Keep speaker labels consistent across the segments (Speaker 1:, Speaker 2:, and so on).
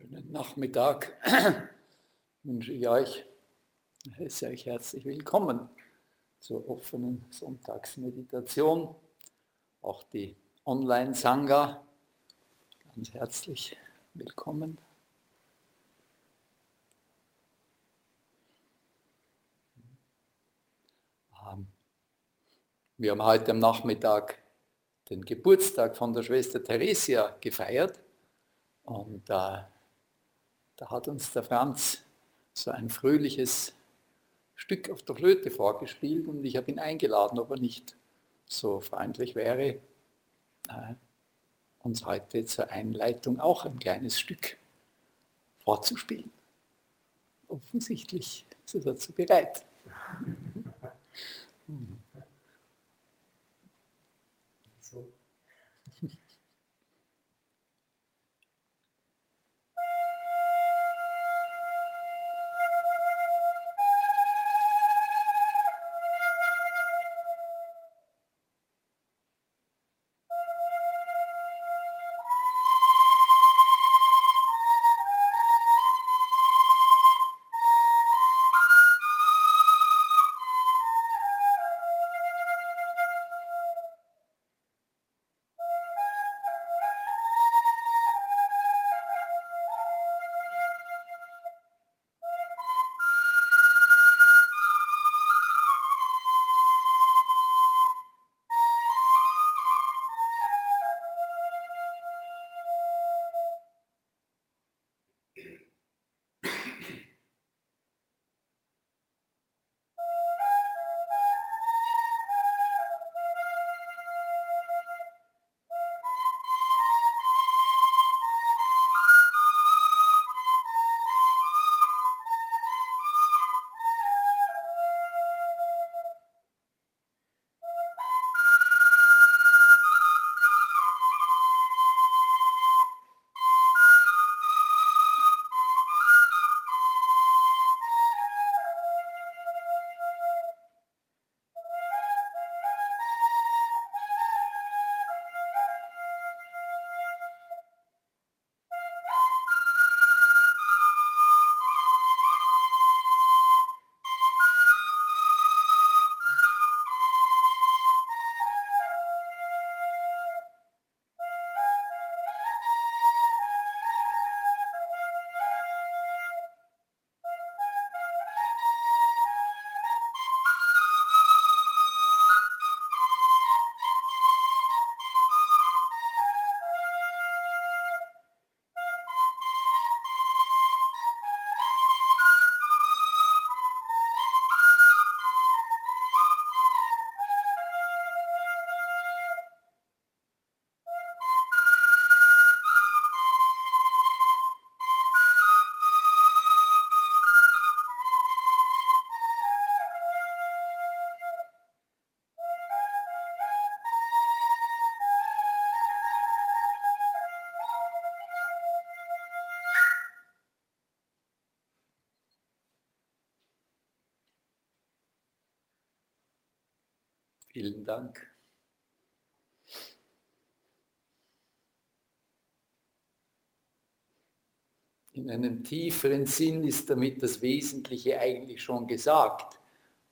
Speaker 1: Schönen Nachmittag wünsche ich euch. Ich euch herzlich willkommen zur offenen Sonntagsmeditation. Auch die Online-Sangha ganz herzlich willkommen. Ähm, wir haben heute am Nachmittag den Geburtstag von der Schwester Theresia gefeiert und äh, da hat uns der Franz so ein fröhliches Stück auf der Flöte vorgespielt und ich habe ihn eingeladen, ob er nicht so freundlich wäre, äh, uns heute zur Einleitung auch ein kleines Stück vorzuspielen. Offensichtlich ist er dazu bereit. Vielen Dank. In einem tieferen Sinn ist damit das Wesentliche eigentlich schon gesagt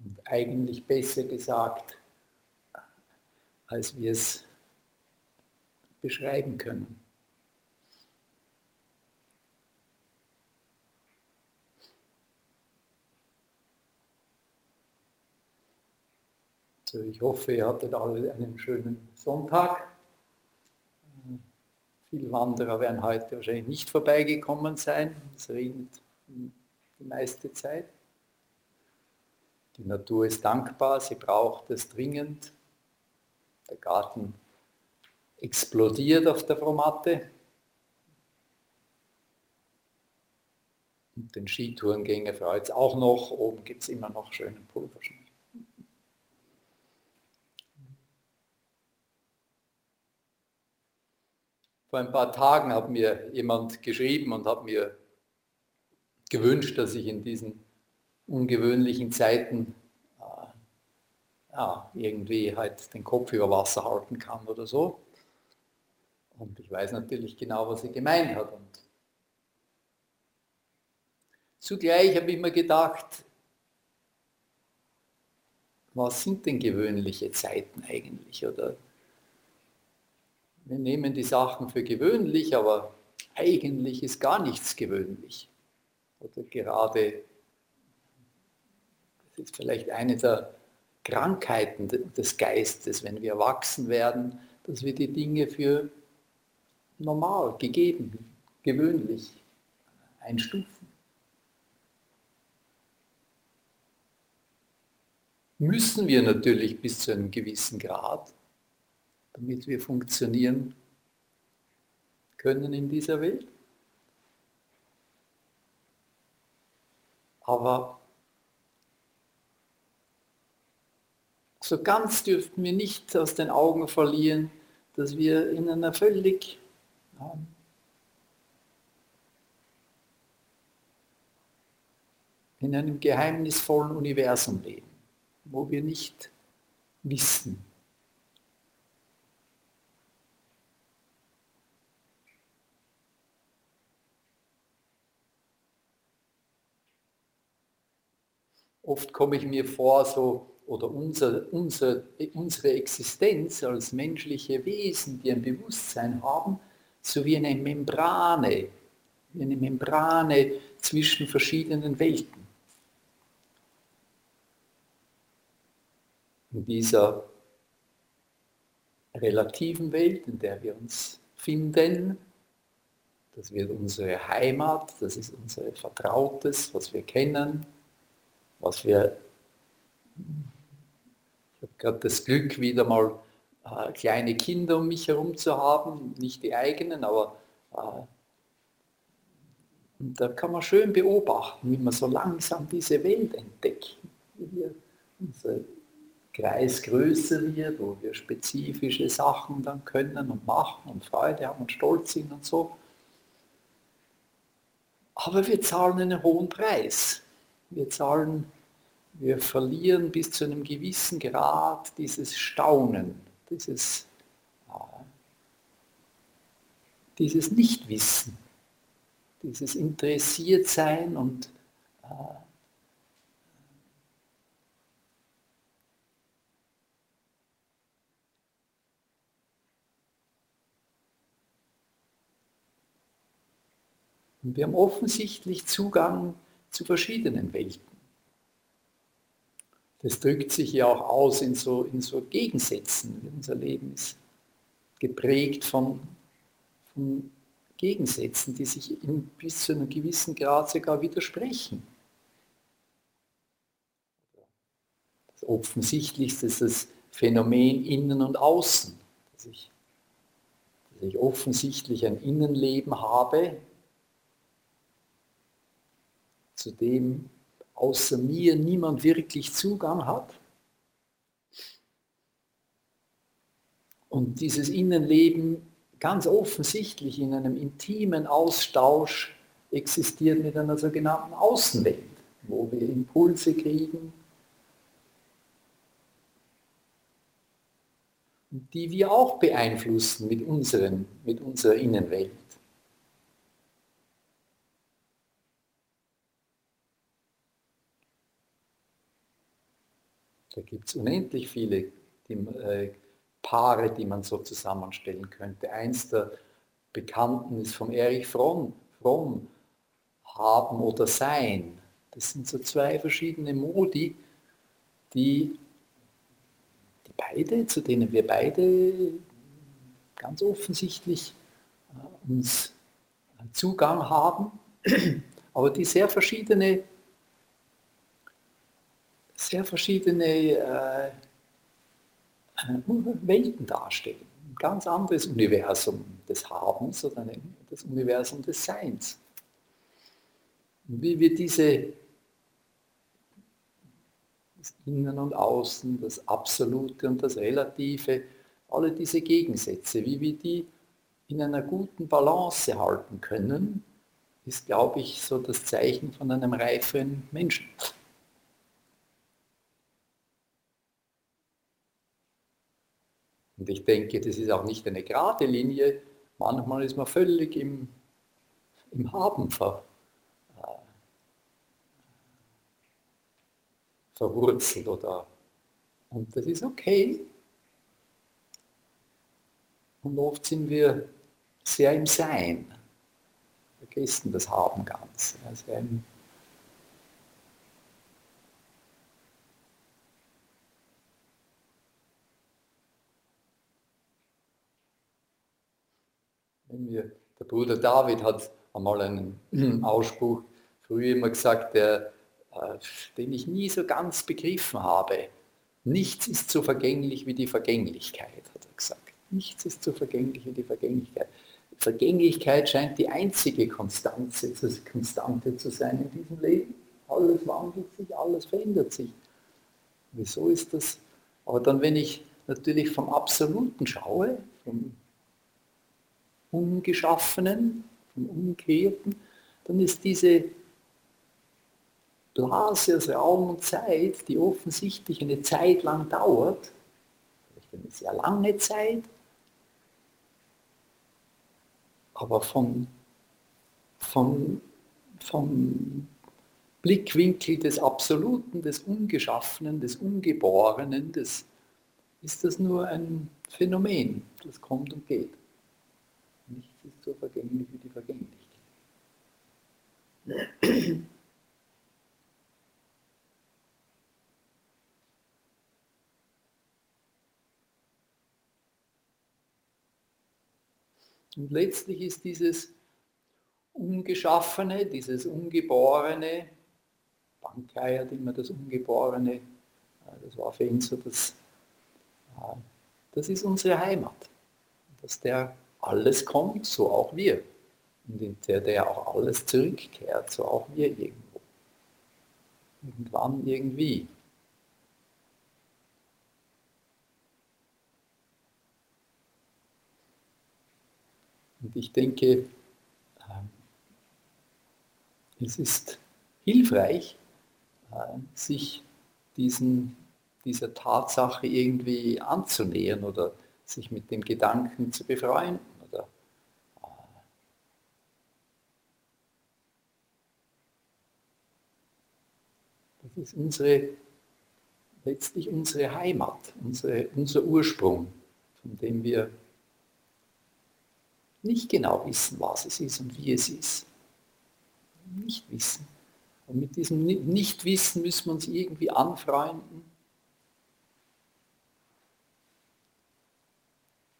Speaker 1: und eigentlich besser gesagt, als wir es beschreiben können. Ich hoffe, ihr hattet alle einen schönen Sonntag. Viele Wanderer werden heute wahrscheinlich nicht vorbeigekommen sein. Es regnet die meiste Zeit. Die Natur ist dankbar, sie braucht es dringend. Der Garten explodiert auf der Fromatte. Und den Skitourengänger freut es auch noch. Oben gibt es immer noch schönen Pulverschnee. Vor ein paar Tagen hat mir jemand geschrieben und hat mir gewünscht, dass ich in diesen ungewöhnlichen Zeiten äh, ja, irgendwie halt den Kopf über Wasser halten kann oder so. Und ich weiß natürlich genau, was er gemeint hat. Und Zugleich habe ich mir gedacht, was sind denn gewöhnliche Zeiten eigentlich? Oder wir nehmen die Sachen für gewöhnlich, aber eigentlich ist gar nichts gewöhnlich. Oder gerade, das ist vielleicht eine der Krankheiten des Geistes, wenn wir erwachsen werden, dass wir die Dinge für normal, gegeben, gewöhnlich einstufen. Müssen wir natürlich bis zu einem gewissen Grad, damit wir funktionieren können in dieser Welt. Aber so ganz dürften wir nicht aus den Augen verlieren, dass wir in einer völlig in einem geheimnisvollen Universum leben, wo wir nicht wissen, Oft komme ich mir vor, so, oder unser, unser, unsere Existenz als menschliche Wesen, die ein Bewusstsein haben, so wie eine Membrane, wie eine Membrane zwischen verschiedenen Welten. In dieser relativen Welt, in der wir uns finden, das wird unsere Heimat, das ist unser Vertrautes, was wir kennen, was wir, ich habe gerade das Glück, wieder mal äh, kleine Kinder um mich herum zu haben, nicht die eigenen, aber äh, da kann man schön beobachten, wie man so langsam diese Welt entdeckt, wie wir, unser Kreis größer wird, wo wir spezifische Sachen dann können und machen und Freude haben und stolz sind und so. Aber wir zahlen einen hohen Preis. Wir zahlen, wir verlieren bis zu einem gewissen Grad dieses Staunen, dieses, dieses Nichtwissen, dieses Interessiertsein und äh, Und wir haben offensichtlich Zugang zu verschiedenen Welten. Das drückt sich ja auch aus in so, in so Gegensätzen. Unser Leben ist geprägt von, von Gegensätzen, die sich in, bis zu einem gewissen Grad sogar widersprechen. Das Offensichtlichste ist das Phänomen Innen und Außen, dass ich, dass ich offensichtlich ein Innenleben habe, zu dem außer mir niemand wirklich Zugang hat. Und dieses Innenleben ganz offensichtlich in einem intimen Austausch existiert mit einer sogenannten Außenwelt, wo wir Impulse kriegen, die wir auch beeinflussen mit, unseren, mit unserer Innenwelt. Da gibt es unendlich viele die, äh, Paare, die man so zusammenstellen könnte. Eins der Bekannten ist von Erich Fromm, Fromm, Haben oder Sein. Das sind so zwei verschiedene Modi, die, die beide, zu denen wir beide ganz offensichtlich äh, uns Zugang haben, aber die sehr verschiedene sehr verschiedene äh, Welten darstellen. Ein ganz anderes Universum des Habens oder das Universum des Seins. Wie wir diese das Innen und Außen, das Absolute und das Relative, alle diese Gegensätze, wie wir die in einer guten Balance halten können, ist, glaube ich, so das Zeichen von einem reiferen Menschen. Und ich denke, das ist auch nicht eine gerade Linie. Manchmal ist man völlig im, im Haben ver, äh, verwurzelt oder und das ist okay. Und oft sind wir sehr im Sein, vergessen das Haben ganz, sehr im wir, der Bruder David hat einmal einen Ausspruch früher immer gesagt, der, äh, den ich nie so ganz begriffen habe. Nichts ist so vergänglich wie die Vergänglichkeit, hat er gesagt. Nichts ist so vergänglich wie die Vergänglichkeit. Vergänglichkeit scheint die einzige Konstante, Konstante zu sein in diesem Leben. Alles wandelt sich, alles verändert sich. Wieso ist das? Aber dann, wenn ich natürlich vom Absoluten schaue, vom Ungeschaffenen, vom Ungekehrten, dann ist diese Blase aus Raum und Zeit, die offensichtlich eine Zeit lang dauert, vielleicht eine sehr lange Zeit, aber von, von, vom Blickwinkel des Absoluten, des Ungeschaffenen, des Ungeborenen, des, ist das nur ein Phänomen, das kommt und geht. Nichts ist so vergänglich wie die Vergänglichkeit. Und letztlich ist dieses Ungeschaffene, dieses Ungeborene, Bankei hat immer das Ungeborene, äh, das war für ihn so das, äh, das ist unsere Heimat. Dass der alles kommt, so auch wir. Und in der, der auch alles zurückkehrt, so auch wir irgendwo. Irgendwann, irgendwie. Und ich denke, ähm, es ist hilfreich, äh, sich diesen, dieser Tatsache irgendwie anzunähern oder sich mit dem Gedanken zu befreunden. Oder, äh, das ist unsere, letztlich unsere Heimat, unsere, unser Ursprung, von dem wir nicht genau wissen, was es ist und wie es ist. Nicht wissen. Und mit diesem Nichtwissen müssen wir uns irgendwie anfreunden.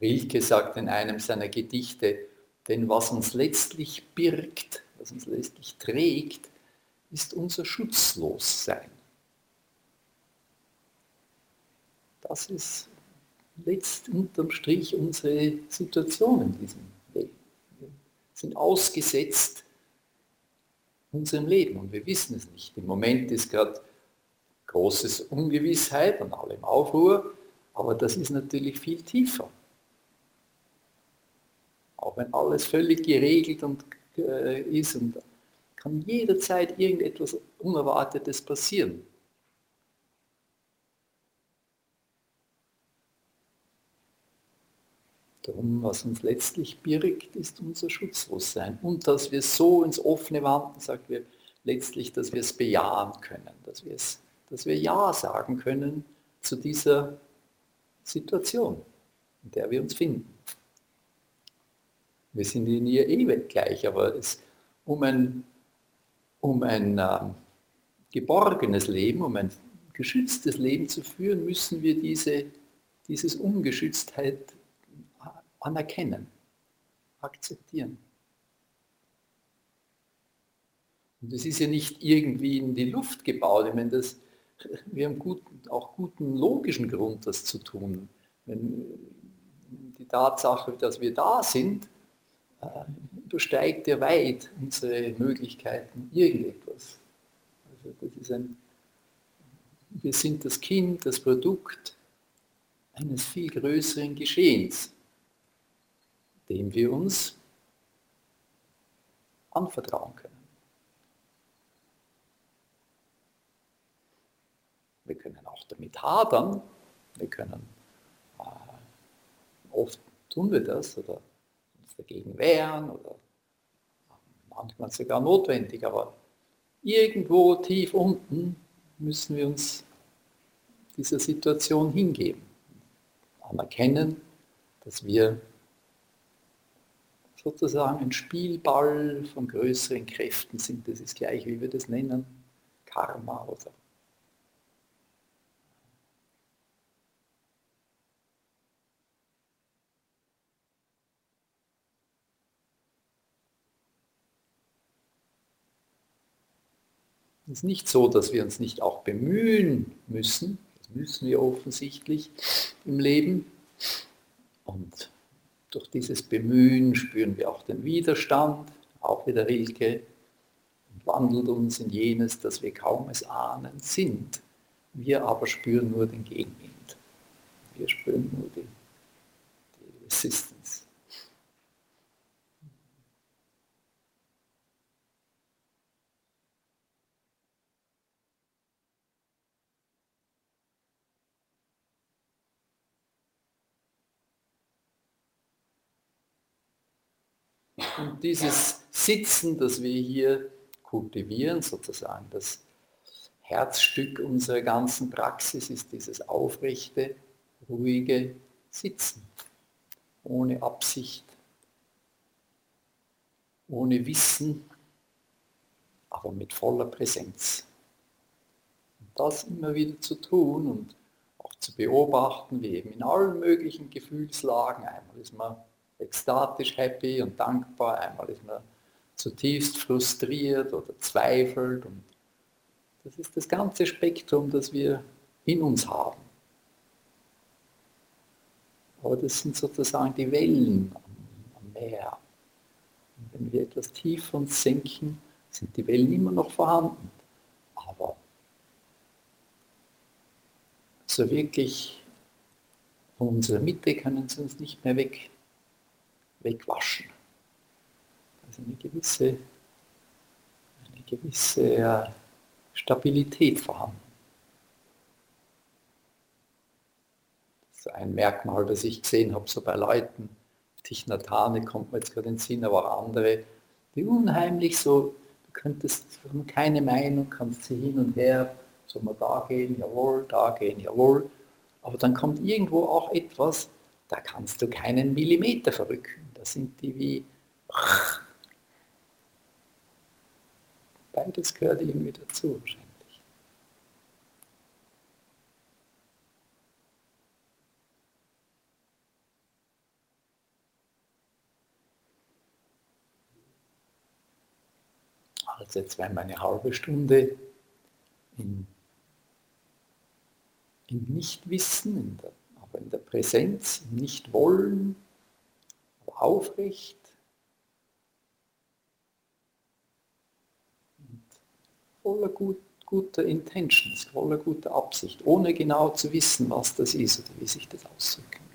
Speaker 1: Rilke sagt in einem seiner Gedichte, denn was uns letztlich birgt, was uns letztlich trägt, ist unser Schutzlossein. Das ist letzt unterm Strich unsere Situation in diesem sind ausgesetzt unserem Leben und wir wissen es nicht. Im Moment ist gerade großes Ungewissheit und alle im Aufruhr, aber das ist natürlich viel tiefer. Auch wenn alles völlig geregelt und, äh, ist und kann jederzeit irgendetwas Unerwartetes passieren. Darum, was uns letztlich birgt, ist unser Schutzlossein. Und dass wir so ins Offene wandern, sagt wir letztlich, dass wir es bejahen können, dass wir, dass wir Ja sagen können zu dieser Situation, in der wir uns finden. Wir sind in ihr eh gleich, aber es, um ein, um ein äh, geborgenes Leben, um ein geschütztes Leben zu führen, müssen wir diese, dieses Ungeschütztheit anerkennen, akzeptieren. Und das ist ja nicht irgendwie in die Luft gebaut. Ich meine, das, wir haben guten, auch guten logischen Grund, das zu tun. Wenn die Tatsache, dass wir da sind, übersteigt ja weit unsere Möglichkeiten, irgendetwas. Also das ist ein, wir sind das Kind, das Produkt eines viel größeren Geschehens dem wir uns anvertrauen können. Wir können auch damit hadern, wir können, äh, oft tun wir das oder dagegen wehren oder manchmal sogar notwendig, aber irgendwo tief unten müssen wir uns dieser Situation hingeben. Anerkennen, dass wir sozusagen ein Spielball von größeren Kräften sind. Das ist gleich, wie wir das nennen, Karma oder Es ist nicht so, dass wir uns nicht auch bemühen müssen. Das müssen wir offensichtlich im Leben. Und durch dieses Bemühen spüren wir auch den Widerstand, auch wieder Rilke, und wandelt uns in jenes, dass wir kaum es ahnen sind. Wir aber spüren nur den Gegenwind. Wir spüren nur die, die Resistance. Und dieses Sitzen, das wir hier kultivieren, sozusagen das Herzstück unserer ganzen Praxis ist dieses aufrechte, ruhige Sitzen, ohne Absicht, ohne Wissen, aber mit voller Präsenz. Und das immer wieder zu tun und auch zu beobachten, wie eben in allen möglichen Gefühlslagen. Einmal ist man ekstatisch happy und dankbar, einmal ist man zutiefst frustriert oder zweifelt. Und das ist das ganze Spektrum, das wir in uns haben. Aber das sind sozusagen die Wellen am Meer. Und wenn wir etwas tiefer uns senken, sind die Wellen immer noch vorhanden. Aber so wirklich von unserer Mitte können sie uns nicht mehr weg wegwaschen. Also eine gewisse, eine gewisse Stabilität vorhanden. Ein Merkmal, das ich gesehen habe, so bei Leuten, Tichnatane kommt mir jetzt gerade in den Sinn, aber andere, die unheimlich so, du könntest keine Meinung, kannst sie hin und her, soll man da gehen, jawohl, da gehen, jawohl, aber dann kommt irgendwo auch etwas, da kannst du keinen Millimeter verrücken. Sind die wie... Beides gehört irgendwie dazu wahrscheinlich. Also jetzt werden wir eine halbe Stunde in, in Nichtwissen, in der aber in der Präsenz, im Nichtwollen, aufrecht. Voller gut, guter Intentions, voller guter Absicht, ohne genau zu wissen, was das ist oder wie sich das ausdrücken